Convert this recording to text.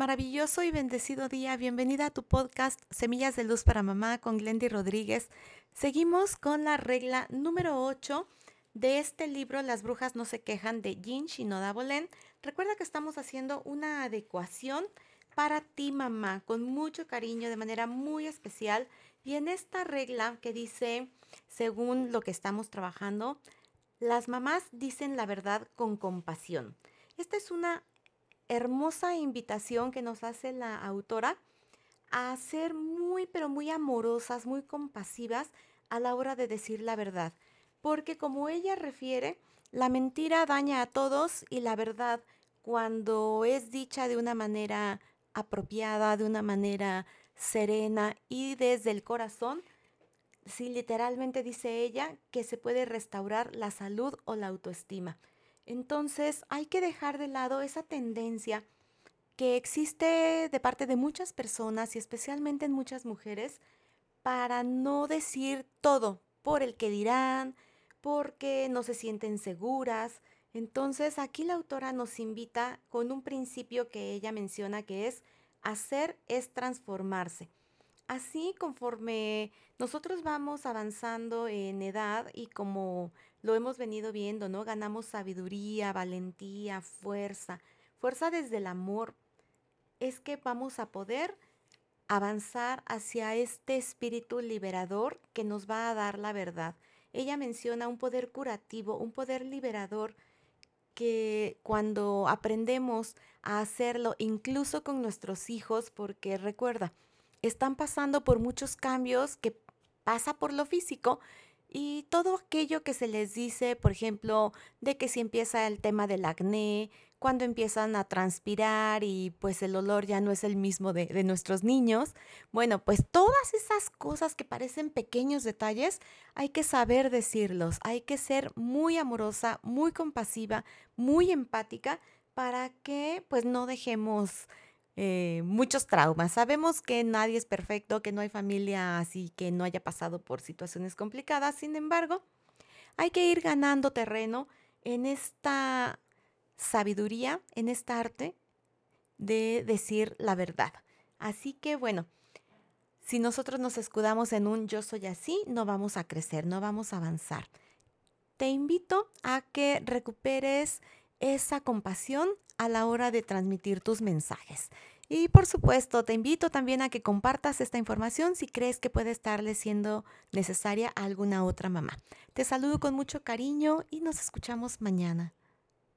maravilloso y bendecido día. Bienvenida a tu podcast Semillas de Luz para Mamá con Glendy Rodríguez. Seguimos con la regla número 8 de este libro Las brujas no se quejan de Jean Shinoda Bolén. Recuerda que estamos haciendo una adecuación para ti mamá con mucho cariño de manera muy especial y en esta regla que dice según lo que estamos trabajando las mamás dicen la verdad con compasión. Esta es una hermosa invitación que nos hace la autora a ser muy, pero muy amorosas, muy compasivas a la hora de decir la verdad. Porque como ella refiere, la mentira daña a todos y la verdad, cuando es dicha de una manera apropiada, de una manera serena y desde el corazón, sí, literalmente dice ella que se puede restaurar la salud o la autoestima. Entonces hay que dejar de lado esa tendencia que existe de parte de muchas personas y especialmente en muchas mujeres para no decir todo por el que dirán, porque no se sienten seguras. Entonces aquí la autora nos invita con un principio que ella menciona que es hacer es transformarse. Así conforme nosotros vamos avanzando en edad y como lo hemos venido viendo, ¿no? Ganamos sabiduría, valentía, fuerza, fuerza desde el amor. Es que vamos a poder avanzar hacia este espíritu liberador que nos va a dar la verdad. Ella menciona un poder curativo, un poder liberador que cuando aprendemos a hacerlo, incluso con nuestros hijos, porque recuerda, están pasando por muchos cambios que pasa por lo físico y todo aquello que se les dice, por ejemplo, de que si empieza el tema del acné, cuando empiezan a transpirar y pues el olor ya no es el mismo de, de, nuestros niños. Bueno, pues todas esas cosas que parecen pequeños detalles, hay que saber decirlos, hay que ser muy amorosa, muy compasiva, muy empática para que pues no dejemos eh, muchos traumas. Sabemos que nadie es perfecto, que no hay familia así que no haya pasado por situaciones complicadas. Sin embargo, hay que ir ganando terreno en esta sabiduría, en esta arte de decir la verdad. Así que bueno, si nosotros nos escudamos en un yo soy así, no vamos a crecer, no vamos a avanzar. Te invito a que recuperes esa compasión a la hora de transmitir tus mensajes. Y por supuesto, te invito también a que compartas esta información si crees que puede estarle siendo necesaria a alguna otra mamá. Te saludo con mucho cariño y nos escuchamos mañana.